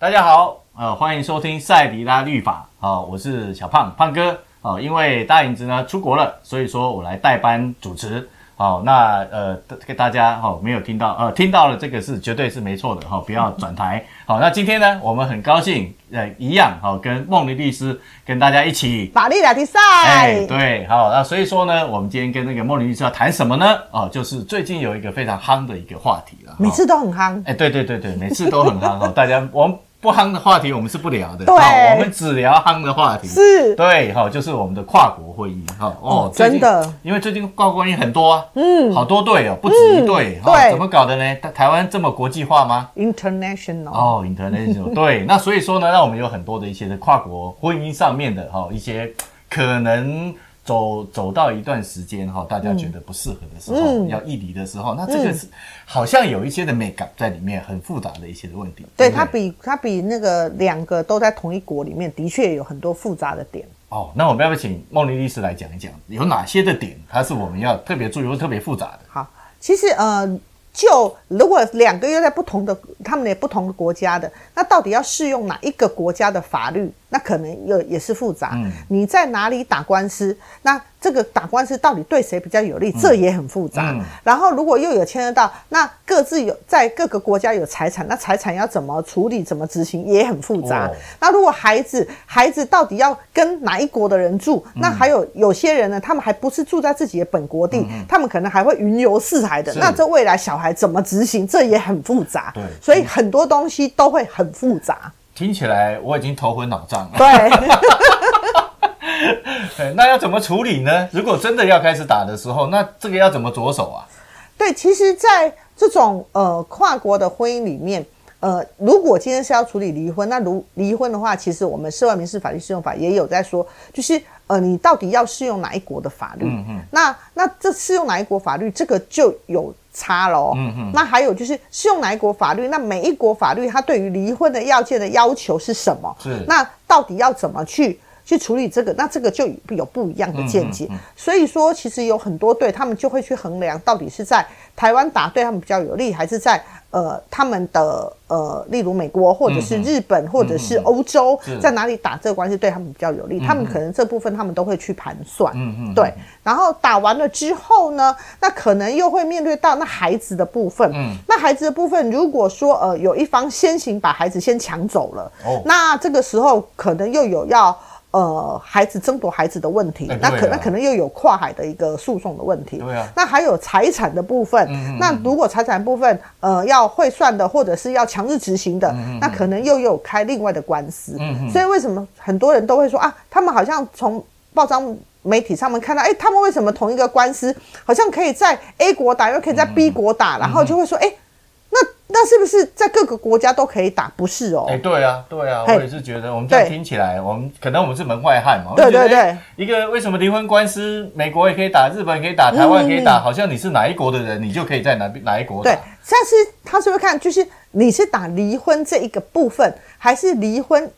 大家好，呃，欢迎收听赛迪拉律法，好、呃，我是小胖胖哥，啊、呃，因为大影子呢出国了，所以说我来代班主持。好，那呃，给大家好、哦，没有听到，呃，听到了，这个是绝对是没错的哈、哦，不要转台。好，那今天呢，我们很高兴，呃，一样，好、哦，跟梦林律师跟大家一起法律聊天赛。哎，对，好，那所以说呢，我们今天跟那个梦林律师要谈什么呢？哦，就是最近有一个非常夯的一个话题了，每次都很夯。哎，对对对对，每次都很夯哈，大家我们。不夯的话题我们是不聊的，对，我们只聊夯的话题。是，对，哈，就是我们的跨国婚姻，哈，哦，真的，因为最近跨国婚姻很多啊，嗯，好多对哦，不止一对，对，怎么搞的呢？台台湾这么国际化吗？International，哦，International，对，那所以说呢，那我们有很多的一些的跨国婚姻上面的哈一些可能。走走到一段时间哈，大家觉得不适合的时候，嗯、要异离的时候，那这个是好像有一些的美感在里面，很复杂的一些的问题。对，对，对它比它比那个两个都在同一国里面，的确有很多复杂的点。哦，那我们要不要请梦玲律师来讲一讲，有哪些的点，它是我们要特别注意或特别复杂的？好，其实呃。就如果两个又在不同的，他们也不同的国家的，那到底要适用哪一个国家的法律？那可能又也是复杂。嗯，你在哪里打官司？那这个打官司到底对谁比较有利？这也很复杂。嗯，然后如果又有牵涉到那各自有在各个国家有财产，那财产要怎么处理？怎么执行也很复杂。哦，那如果孩子孩子到底要跟哪一国的人住？那还有有些人呢，他们还不是住在自己的本国地，他们可能还会云游四海的。那这未来小孩。怎么执行？这也很复杂。所以很多东西都会很复杂。听起来我已经头昏脑胀了。对。对，那要怎么处理呢？如果真的要开始打的时候，那这个要怎么着手啊？对，其实，在这种呃跨国的婚姻里面，呃，如果今天是要处理离婚，那如离婚的话，其实我们涉外民事法律适用法也有在说，就是。呃，你到底要适用哪一国的法律？嗯嗯。那那这适用哪一国法律，这个就有差喽。嗯嗯。那还有就是适用哪一国法律，那每一国法律它对于离婚的要件的要求是什么？是。那到底要怎么去去处理这个？那这个就有不一样的见解。嗯嗯嗯。所以说，其实有很多队他们就会去衡量，到底是在台湾打对他们比较有利，还是在。呃，他们的呃，例如美国或者是日本或者是欧洲，在哪里打这个关系对他们比较有利？他们可能这部分他们都会去盘算。嗯嗯，对。然后打完了之后呢，那可能又会面对到那孩子的部分。嗯，那孩子的部分，如果说呃有一方先行把孩子先抢走了，哦，那这个时候可能又有要。呃，孩子争夺孩子的问题，那可那可能又有跨海的一个诉讼的问题。对啊，那还有财产的部分。那如果财产部分呃要汇算的，或者是要强制执行的，那可能又有开另外的官司。嗯嗯，所以为什么很多人都会说啊，他们好像从报章媒体上面看到，哎、欸，他们为什么同一个官司好像可以在 A 国打，又可以在 B 国打，然后就会说，哎、欸。那是不是在各个国家都可以打？不是哦。哎，对啊，对啊，我也是觉得，我们这样听起来，我们可能我们是门外汉嘛。对对对。一个为什么离婚官司，美国也可以打，日本也可以打，台湾也可以打，好像你是哪一国的人，你就可以在哪哪一国打。对，但是他是不是看，就是你是打离婚这一个部分，还是离婚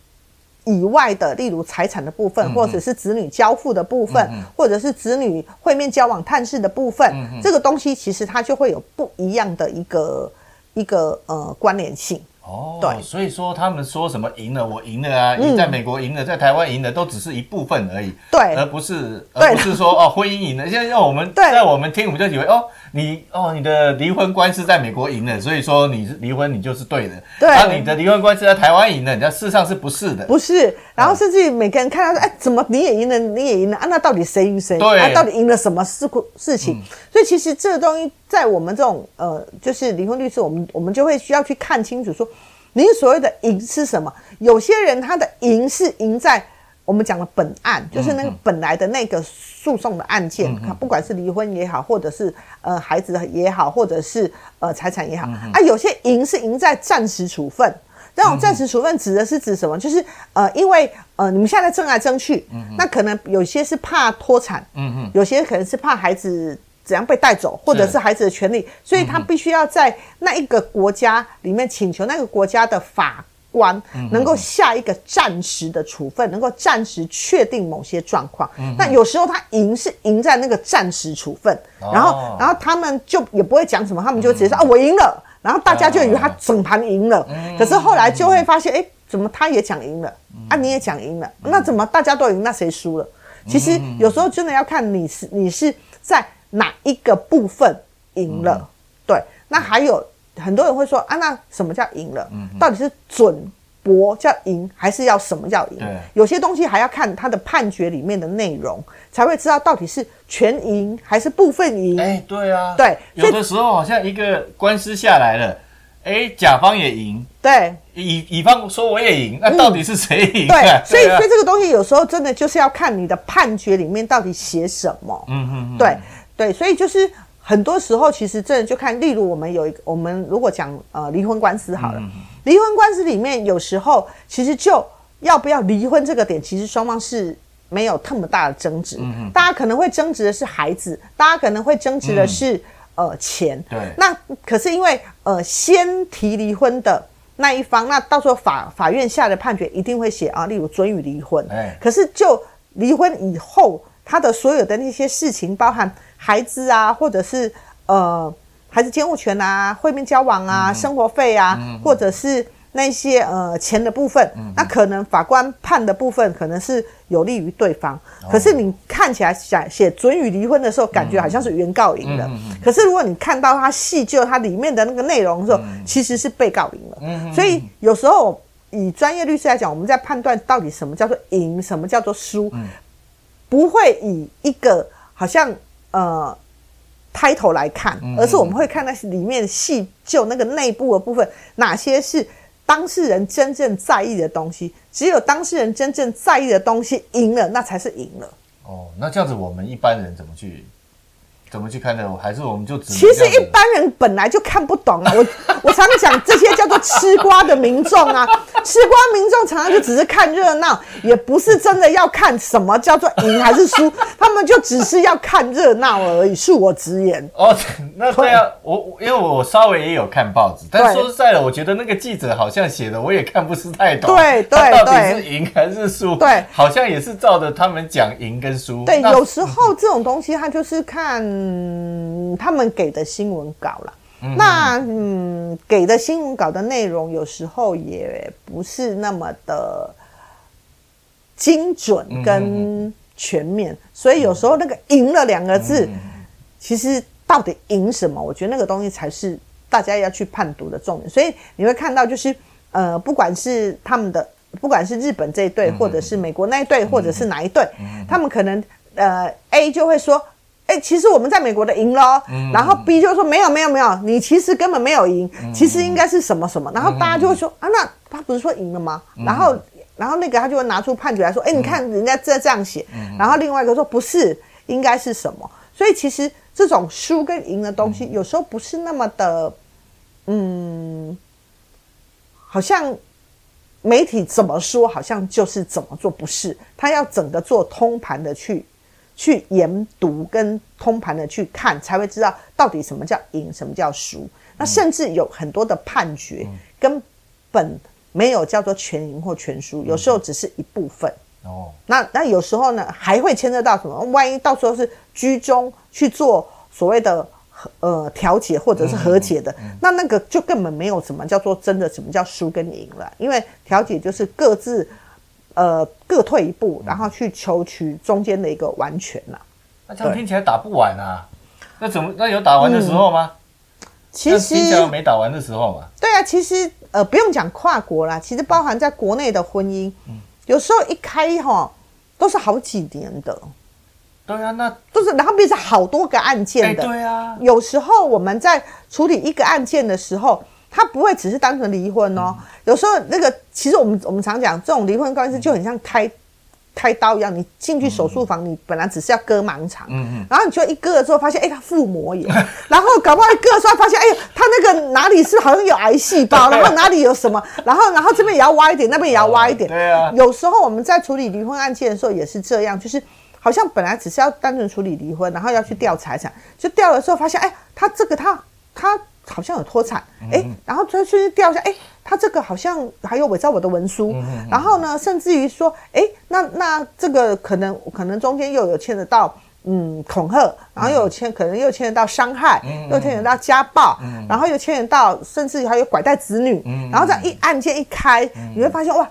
以外的，例如财产的部分，或者是子女交付的部分，或者是子女会面交往探视的部分，这个东西其实它就会有不一样的一个。一个呃关联性。哦，对，所以说他们说什么赢了，我赢了啊！你在美国赢了，在台湾赢了，都只是一部分而已，对，而不是，而不是说 哦，婚姻赢了。现在让我们在我们听，我们就以为哦，你哦，你的离婚官司在美国赢了，所以说你是离婚，你就是对的。对，然后你的离婚官司在台湾赢了，你知事实上是不是的？不是。然后甚至于每个人看到说，哎，怎么你也赢了，你也赢了啊？那到底谁赢谁？对，啊，到底赢了什么事事情？所以其实这个东西在我们这种呃，就是离婚律师，我们我们就会需要去看清楚说。您所谓的赢是什么？有些人他的赢是赢在我们讲的本案，就是那个本来的那个诉讼的案件，嗯、不管是离婚也好，或者是呃孩子也好，或者是呃财产也好，嗯、啊，有些赢是赢在暂时处分。这种暂时处分指的是指什么？就是呃，因为呃你们现在争来争去，嗯、那可能有些是怕脱产，嗯嗯，有些可能是怕孩子。怎样被带走，或者是孩子的权利，所以他必须要在那一个国家里面请求那个国家的法官能够下一个暂时的处分，能够暂时确定某些状况。那有时候他赢是赢在那个暂时处分，然后然后他们就也不会讲什么，他们就直接说啊，我赢了。然后大家就以为他整盘赢了，可是后来就会发现，哎，怎么他也讲赢了？啊？你也讲赢了，那怎么大家都赢，那谁输了？其实有时候真的要看你是你是在哪一个部分赢了，对。那还有很多人会说啊，那什么叫赢了？到底是准博叫赢，还是要什么叫赢？有些东西还要看他的判决里面的内容，才会知道到底是全赢还是部分赢。哎，对啊，对。有的时候好像一个官司下来了，哎，甲方也赢，对，乙乙方说我也赢，那到底是谁赢？对，所以所以这个东西有时候真的就是要看你的判决里面到底写什么。嗯嗯，对对，所以就是。很多时候，其实真的就看，例如我们有一个，我们如果讲呃离婚官司好了，嗯、离婚官司里面有时候其实就要不要离婚这个点，其实双方是没有那么大的争执。大家可能会争执的是孩子，大家可能会争执的是、嗯、呃钱。对。那可是因为呃先提离婚的那一方，那到时候法法院下的判决一定会写啊，例如准予离婚。哎。可是就离婚以后，他的所有的那些事情，包含。孩子啊，或者是呃，孩子监护权啊，会面交往啊，嗯、生活费啊，嗯、或者是那些呃钱的部分，嗯、那可能法官判的部分可能是有利于对方。哦、可是你看起来写写准予离婚的时候，感觉好像是原告赢了。可是如果你看到他细究它里面的那个内容的时候，嗯、其实是被告赢了。嗯、所以有时候以专业律师来讲，我们在判断到底什么叫做赢，什么叫做输，嗯、不会以一个好像。呃，开头来看，而是我们会看那些里面细就那个内部的部分，哪些是当事人真正在意的东西。只有当事人真正在意的东西赢了，那才是赢了。哦，那这样子我们一般人怎么去？怎么去看呢？还是我们就只其实一般人本来就看不懂啊。我 我常常讲这些叫做吃瓜的民众啊，吃瓜民众常常就只是看热闹，也不是真的要看什么叫做赢还是输，他们就只是要看热闹而已。恕我直言。哦，那对啊，我因为我稍微也有看报纸，但说实在的，我觉得那个记者好像写的我也看不是太懂。对对对，到底是赢还是输？对，好像也是照着他们讲赢跟输。对，有时候这种东西他就是看。嗯，他们给的新闻稿了，嗯，那嗯，给的新闻稿的内容有时候也不是那么的精准跟全面，所以有时候那个“赢了”两个字，其实到底赢什么？我觉得那个东西才是大家要去判读的重点。所以你会看到，就是呃，不管是他们的，不管是日本这一队，或者是美国那一队，或者是哪一队，他们可能呃 A 就会说。哎，其实我们在美国的赢了，嗯、然后 B 就说没有没有没有，你其实根本没有赢，嗯、其实应该是什么什么，然后大家就会说、嗯、啊，那他不是说赢了吗？嗯、然后然后那个他就会拿出判决来说，哎，你看人家这这样写，嗯、然后另外一个说不是，应该是什么？所以其实这种输跟赢的东西，有时候不是那么的，嗯，好像媒体怎么说，好像就是怎么做，不是，他要整个做通盘的去。去研读跟通盘的去看，才会知道到底什么叫赢，什么叫输。那甚至有很多的判决根本没有叫做全赢或全输，有时候只是一部分。哦，那那有时候呢，还会牵涉到什么？万一到时候是居中去做所谓的呃调解或者是和解的，那那个就根本没有什么叫做真的什么叫输跟赢了，因为调解就是各自。呃，各退一步，然后去求取中间的一个完全了。那这样听起来打不完啊？那怎么？那有打完的时候吗？其实没打完的时候嘛。对啊，其实呃，不用讲跨国啦，其实包含在国内的婚姻，有时候一开哈都是好几年的。对啊，那都是然后变成好多个案件的。对啊，有时候我们在处理一个案件的时候。他不会只是单纯离婚哦，有时候那个其实我们我们常讲这种离婚官司就很像开开刀一样，你进去手术房，你本来只是要割盲肠，然后你就一割了之后发现，哎，他腹膜炎，然后搞不好一割的时候发现，哎，他那个哪里是好像有癌细胞，然后哪里有什么，然后然后这边也要挖一点，那边也要挖一点，对啊，有时候我们在处理离婚案件的时候也是这样，就是好像本来只是要单纯处理离婚，然后要去调财产，就调了之后发现，哎，他这个他他。好像有脱产，哎，然后再去调一下，哎，他这个好像还有伪造我的文书，嗯、然后呢，甚至于说，哎，那那这个可能可能中间又有牵扯到嗯恐吓，然后又有牵可能又牵扯到伤害，嗯又牵扯到家暴，嗯。然后又牵扯到甚至还有拐带子女，嗯。然后这样一案件一开，你会发现哇，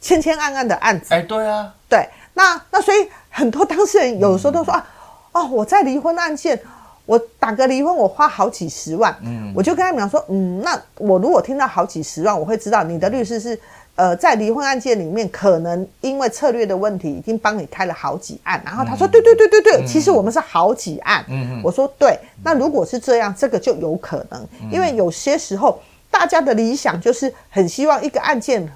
千千案案的案子，哎，对啊，对，那那所以很多当事人有时候都说、啊，哦，我在离婚案件，我打个离婚我花好几十万，嗯我就跟他们讲说，嗯，那我如果听到好几十万，我会知道你的律师是。呃，在离婚案件里面，可能因为策略的问题，已经帮你开了好几案。然后他说：“对对对对对，其实我们是好几案。”嗯嗯，我说：“对，那如果是这样，这个就有可能，因为有些时候大家的理想就是很希望一个案件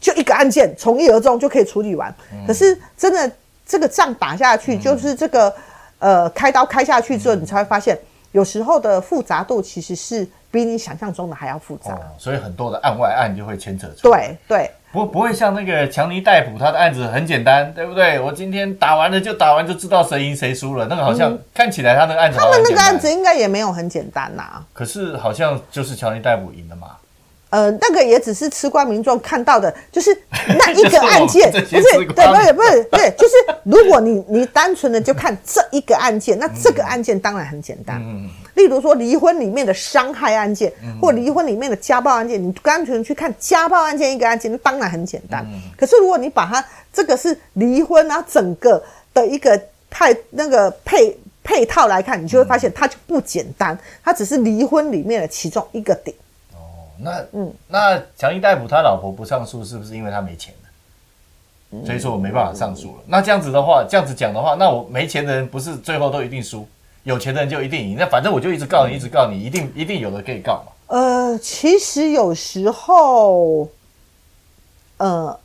就一个案件从一而终就可以处理完。可是真的这个仗打下去，就是这个呃开刀开下去之后，你才会发现，有时候的复杂度其实是。”比你想象中的还要复杂，哦，所以很多的案外案就会牵扯出来。对对，不不会像那个强尼戴普，他的案子很简单，对不对？我今天打完了就打完，就知道谁赢谁输了。那个好像看起来他那个案子，他们那个案子应该也没有很简单呐、啊。可是好像就是强尼戴普赢了嘛。呃，那个也只是吃瓜民众看到的，就是那 一个案件，不是对，不是不是对，就是如果你你单纯的就看这一个案件，那这个案件当然很简单。嗯，例如说离婚里面的伤害案件，或离婚里面的家暴案件，你单纯去看家暴案件一个案件，那当然很简单。可是如果你把它这个是离婚，然后整个的一个派那个配配套来看，你就会发现它就不简单，它只是离婚里面的其中一个点。那嗯，那强尼戴普他老婆不上诉，是不是因为他没钱了？所以说我没办法上诉了。那这样子的话，这样子讲的话，那我没钱的人不是最后都一定输，有钱的人就一定赢。那反正我就一直告你，一直告你，一定一定有的可以告嘛。呃，其实有时候，呃，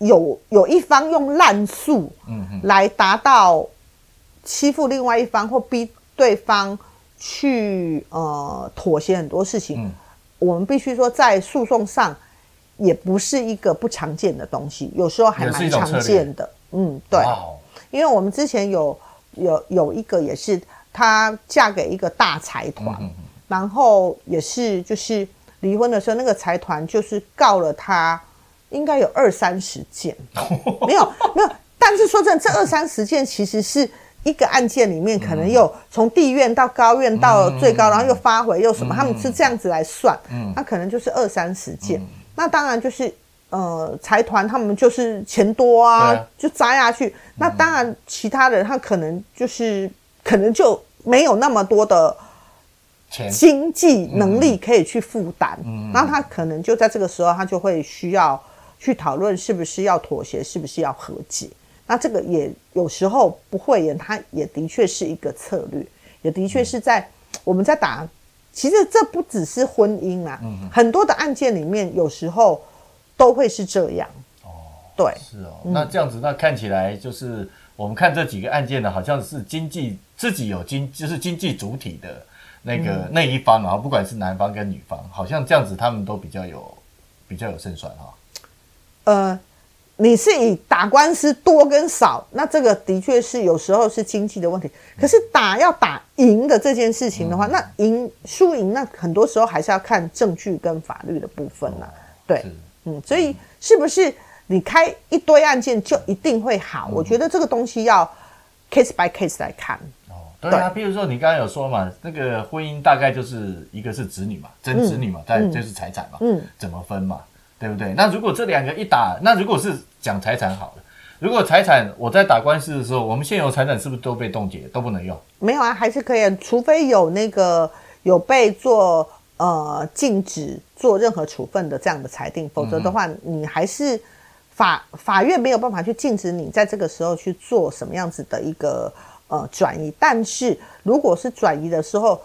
有有一方用滥诉，嗯嗯，来达到欺负另外一方或逼对方去呃妥协很多事情。嗯我们必须说，在诉讼上也不是一个不常见的东西，有时候还蛮常见的。嗯，对，因为我们之前有有有一个也是，她嫁给一个大财团，然后也是就是离婚的时候，那个财团就是告了她，应该有二三十件，没有没有，但是说真的，这二三十件其实是。一个案件里面，可能又从地院到高院到最高，然后又发回又什么，他们是这样子来算，那可能就是二三十件。那当然就是呃财团他们就是钱多啊，就砸下去。那当然其他人他可能就是可能就没有那么多的经济能力可以去负担，然后他可能就在这个时候他就会需要去讨论是不是要妥协，是不是要和解。那这个也有时候不会演，它也的确是一个策略，也的确是在我们在打。其实这不只是婚姻啊，嗯、很多的案件里面有时候都会是这样。哦，对，是哦。那这样子，那看起来就是我们看这几个案件呢，好像是经济自己有经，就是经济主体的那个、嗯、那一方，然后不管是男方跟女方，好像这样子他们都比较有比较有胜算哈。呃。你是以打官司多跟少，那这个的确是有时候是经济的问题。可是打要打赢的这件事情的话，那赢输赢那很多时候还是要看证据跟法律的部分啦。对，嗯，所以是不是你开一堆案件就一定会好？我觉得这个东西要 case by case 来看。哦，对啊，比如说你刚刚有说嘛，那个婚姻大概就是一个是子女嘛，真子女嘛，再就是财产嘛，嗯，怎么分嘛？对不对？那如果这两个一打，那如果是讲财产好了，如果财产我在打官司的时候，我们现有财产是不是都被冻结，都不能用？没有啊，还是可以，除非有那个有被做呃禁止做任何处分的这样的裁定，否则的话，你还是法法院没有办法去禁止你在这个时候去做什么样子的一个呃转移。但是如果是转移的时候，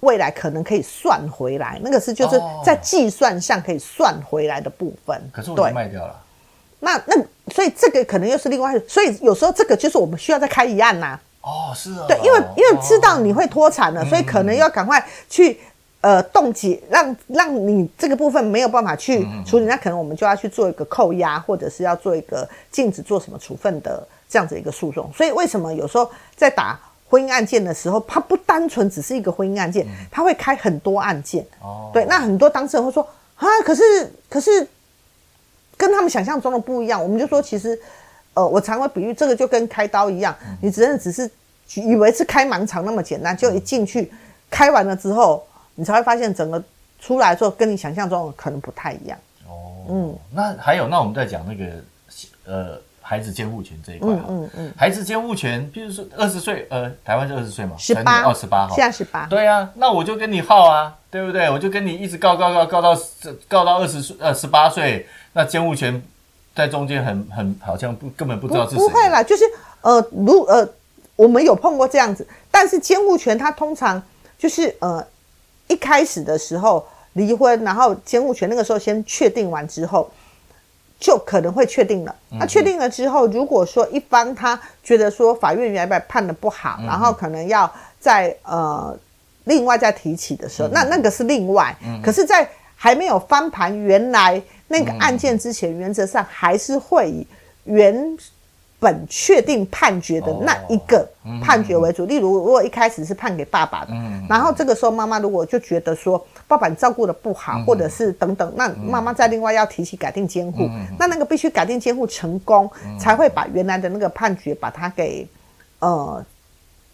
未来可能可以算回来，那个是就是在计算上可以算回来的部分。可是我都卖掉了。那那所以这个可能又是另外，所以有时候这个就是我们需要再开一案呐、啊。哦，是啊。对，因为因为知道你会脱产了，哦、所以可能要赶快去呃冻结，让让你这个部分没有办法去处理，嗯、那可能我们就要去做一个扣押，或者是要做一个禁止做什么处分的这样子一个诉讼。所以为什么有时候在打婚姻案件的时候，它不单纯只是一个婚姻案件，它会开很多案件。哦，对，那很多当事人会说啊，可是可是跟他们想象中的不一样。我们就说，其实，呃，我常会比喻这个就跟开刀一样，你只能只是以为是开盲肠那么简单，就一进去开完了之后，你才会发现整个出来之后跟你想象中的可能不太一样。哦，嗯，那还有，那我们在讲那个呃。孩子监护权这一块，嗯嗯嗯，孩子监护权，比如说二十岁，呃，台湾是二十岁嘛，十八，二十八，现在十八，对啊，那我就跟你耗啊，对不对？我就跟你一直告告告告到告到二十岁，呃，十八岁，那监护权在中间很很好像不根本不知道是谁。不会啦，就是呃，如呃，我们有碰过这样子，但是监护权它通常就是呃，一开始的时候离婚，然后监护权那个时候先确定完之后。就可能会确定了。那确定了之后，如果说一方他觉得说法院原本判的不好，然后可能要在呃另外再提起的时候，那那个是另外。可是，在还没有翻盘原来那个案件之前，原则上还是会以原本确定判决的那一个判决为主。例如，如果一开始是判给爸爸的，然后这个时候妈妈如果就觉得说。爸爸你照顾的不好，或者是等等，那妈妈再另外要提起改定监护，那那个必须改定监护成功，才会把原来的那个判决把它给呃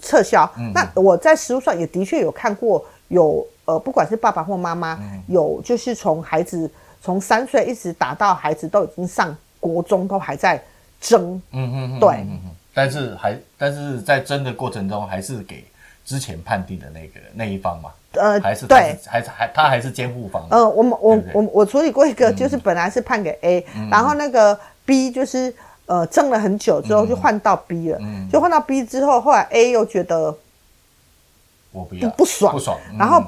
撤销。那我在实务上也的确有看过，有呃不管是爸爸或妈妈，有就是从孩子从三岁一直打到孩子都已经上国中，都还在争。嗯嗯，对。但是还但是在争的过程中，还是给之前判定的那个那一方嘛。呃，还是对，还是还他还是监护方。呃，我们我我我处理过一个，就是本来是判给 A，然后那个 B 就是呃争了很久之后就换到 B 了，就换到 B 之后，后来 A 又觉得我不要。不爽，不爽，然后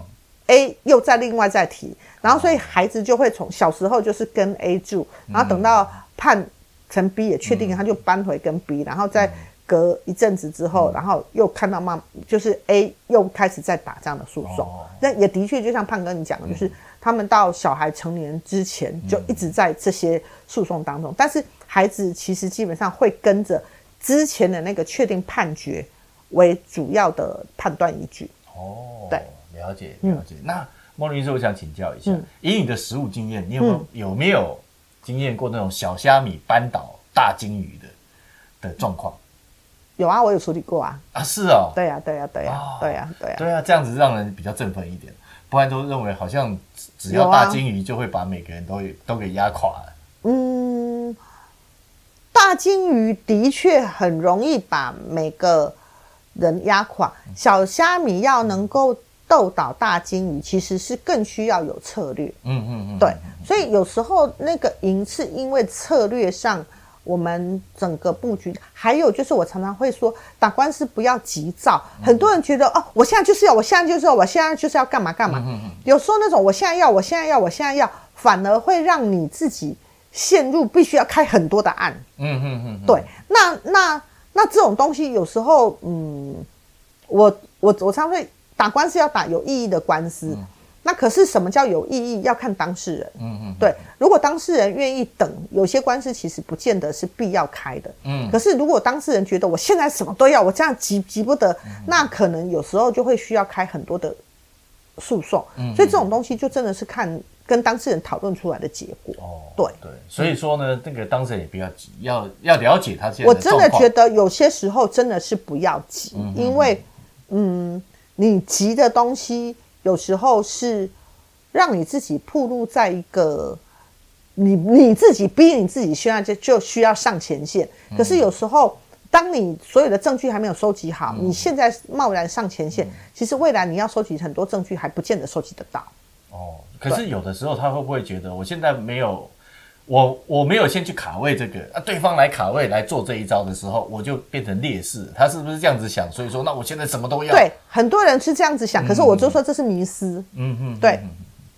A 又再另外再提，然后所以孩子就会从小时候就是跟 A 住，然后等到判成 B 也确定，他就搬回跟 B，然后再。隔一阵子之后，然后又看到妈，就是 A 又开始在打这样的诉讼。那也的确，就像胖哥你讲的，就是他们到小孩成年之前就一直在这些诉讼当中。但是孩子其实基本上会跟着之前的那个确定判决为主要的判断依据。哦，对，了解了解。那孟律师，我想请教一下，以你的实务经验，你有没有有没有经验过那种小虾米扳倒大鲸鱼的的状况？有啊，我有处理过啊。啊，是哦。对呀，对呀，对呀，对呀，对呀。对啊，这样子让人比较振奋一点，不然都认为好像只要大鲸鱼就会把每个人都都给压垮了。嗯，大鲸鱼的确很容易把每个人压垮。小虾米要能够斗倒大鲸鱼，其实是更需要有策略。嗯嗯嗯。对，所以有时候那个赢是因为策略上。我们整个布局，还有就是我常常会说，打官司不要急躁。很多人觉得哦，我现在就是要，我现在就是要，我现在就是要干嘛干嘛。有时候那种我现在要，我现在要，我现在要，反而会让你自己陷入必须要开很多的案。嗯嗯嗯，对。那那那这种东西有时候，嗯，我我我常会打官司要打有意义的官司。那可是什么叫有意义？要看当事人。嗯嗯，对。如果当事人愿意等，有些官司其实不见得是必要开的。嗯。可是如果当事人觉得我现在什么都要，我这样急急不得，那可能有时候就会需要开很多的诉讼。嗯。所以这种东西就真的是看跟当事人讨论出来的结果。哦。对对。所以说呢，那个当事人也不要急，要要了解他现在。我真的觉得有些时候真的是不要急，因为嗯，你急的东西。有时候是让你自己暴露在一个你你自己逼你自己，现在就就需要上前线。可是有时候，当你所有的证据还没有收集好，你现在贸然上前线，其实未来你要收集很多证据还不见得收集得到。哦，可是有的时候他会不会觉得我现在没有？我我没有先去卡位这个啊，对方来卡位来做这一招的时候，我就变成劣势。他是不是这样子想？所以说，那我现在什么都要。对，很多人是这样子想，可是我就说这是迷思。嗯嗯，对，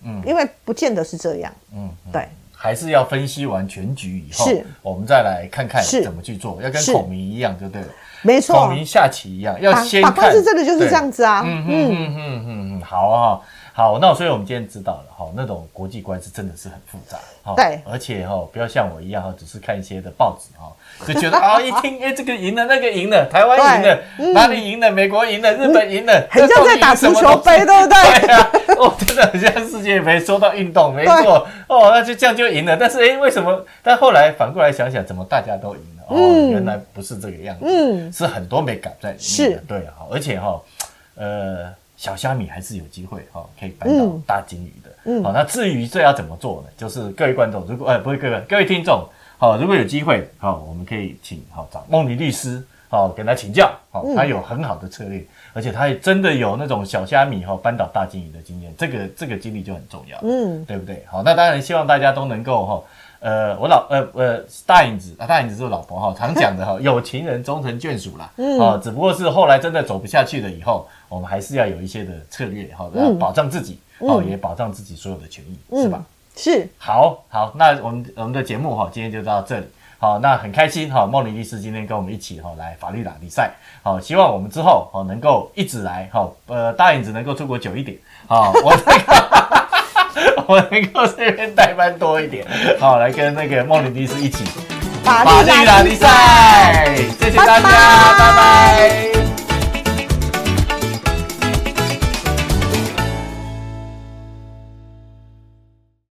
嗯，因为不见得是这样。嗯，对，还是要分析完全局以后，是，我们再来看看怎么去做，要跟孔明一样就对了。没错，孔明下棋一样，要先看。但是这个就是这样子啊。嗯嗯嗯嗯嗯，好啊。好，那所以我们今天知道了，哈，那种国际关系真的是很复杂，哈，对，而且哈，不要像我一样哈，只是看一些的报纸哈，就觉得啊，一听哎，这个赢了，那个赢了，台湾赢了，哪里赢了，美国赢了，日本赢了，很像在打足球杯，对不对？对啊，哦，真的很像世界杯，说到运动，没错，哦，那就这样就赢了，但是哎，为什么？但后来反过来想想，怎么大家都赢了？哦，原来不是这个样子，嗯，是很多美感在里面的，是。对啊，而且哈，呃，小虾米还是有机会哈，可以搬到大金鱼的，嗯，好，那至于这要怎么做呢？就是各位观众，如果呃不是各位各位听众，好，如果有机会，好，我们可以请好找梦妮律师，好跟他请教，好，他有很好的策略，而且他也真的有那种小虾米哈搬倒大金鱼的经验，这个这个经历就很重要，嗯，对不对？好，那当然希望大家都能够哈。呃，我老呃呃大影子啊，大影子是我老婆哈，常讲的哈，有情人终成眷属啦。嗯，哦，只不过是后来真的走不下去了以后，我们还是要有一些的策略哈，要保障自己，哦，也保障自己所有的权益，是吧？是。好，好，那我们我们的节目哈，今天就到这里。好，那很开心哈，梦妮律师今天跟我们一起哈来法律打比赛。好，希望我们之后哦能够一直来哈，呃，大影子能够出国久一点。好，我这个。我能够这边代班多一点，好，来跟那个梦里律师一起。法律拉力赛，谢谢大家，拜拜。